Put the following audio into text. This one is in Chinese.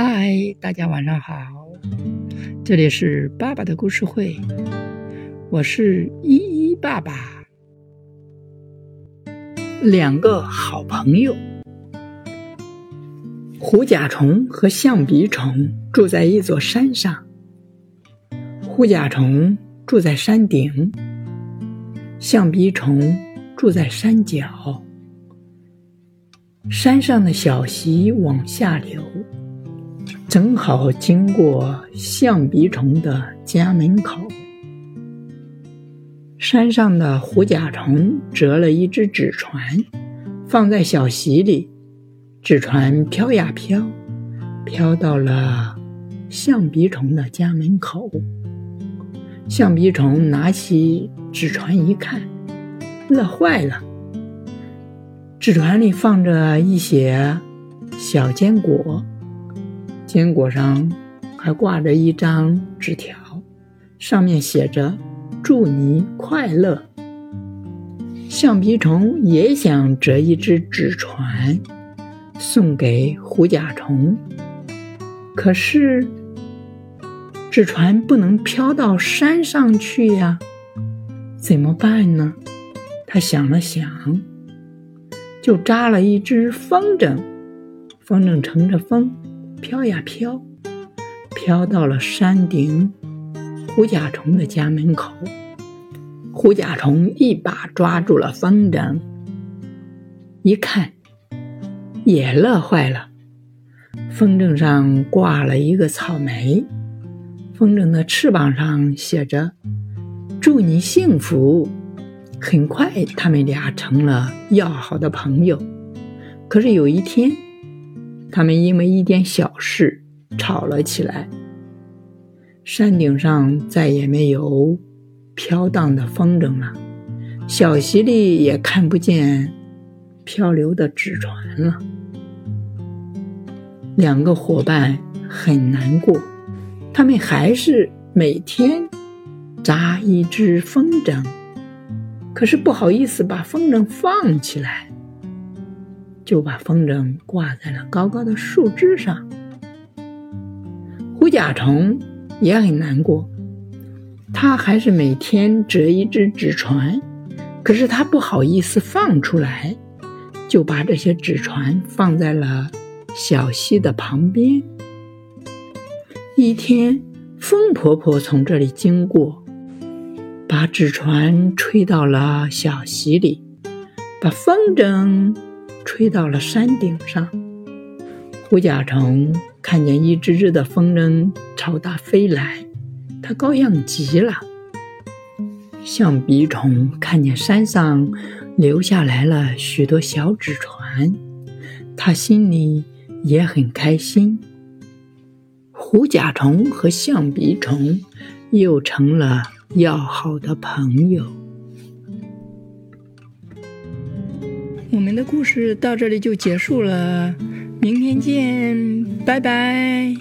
嗨，大家晚上好，这里是爸爸的故事会，我是依依爸爸。两个好朋友，虎甲虫和象鼻虫住在一座山上。虎甲虫住在山顶，象鼻虫住在山脚。山上的小溪往下流，正好经过象鼻虫的家门口。山上的虎甲虫折了一只纸船，放在小溪里，纸船飘呀飘，飘到了象鼻虫的家门口。象鼻虫拿起纸船一看，乐坏了。纸船里放着一些小坚果，坚果上还挂着一张纸条，上面写着。祝你快乐。橡皮虫也想折一只纸船送给虎甲虫，可是纸船不能飘到山上去呀，怎么办呢？他想了想，就扎了一只风筝，风筝乘着风飘呀飘，飘到了山顶。虎甲虫的家门口，虎甲虫一把抓住了风筝，一看，也乐坏了。风筝上挂了一个草莓，风筝的翅膀上写着“祝你幸福”。很快，他们俩成了要好的朋友。可是有一天，他们因为一点小事吵了起来。山顶上再也没有飘荡的风筝了，小溪里也看不见漂流的纸船了。两个伙伴很难过，他们还是每天扎一只风筝，可是不好意思把风筝放起来，就把风筝挂在了高高的树枝上。虎甲虫。也很难过，他还是每天折一只纸船，可是他不好意思放出来，就把这些纸船放在了小溪的旁边。一天，风婆婆从这里经过，把纸船吹到了小溪里，把风筝吹到了山顶上。虎甲虫看见一只只的风筝朝它飞来，它高兴极了。象鼻虫看见山上留下来了许多小纸船，它心里也很开心。虎甲虫和象鼻虫又成了要好的朋友。我们的故事到这里就结束了。明天见，拜拜。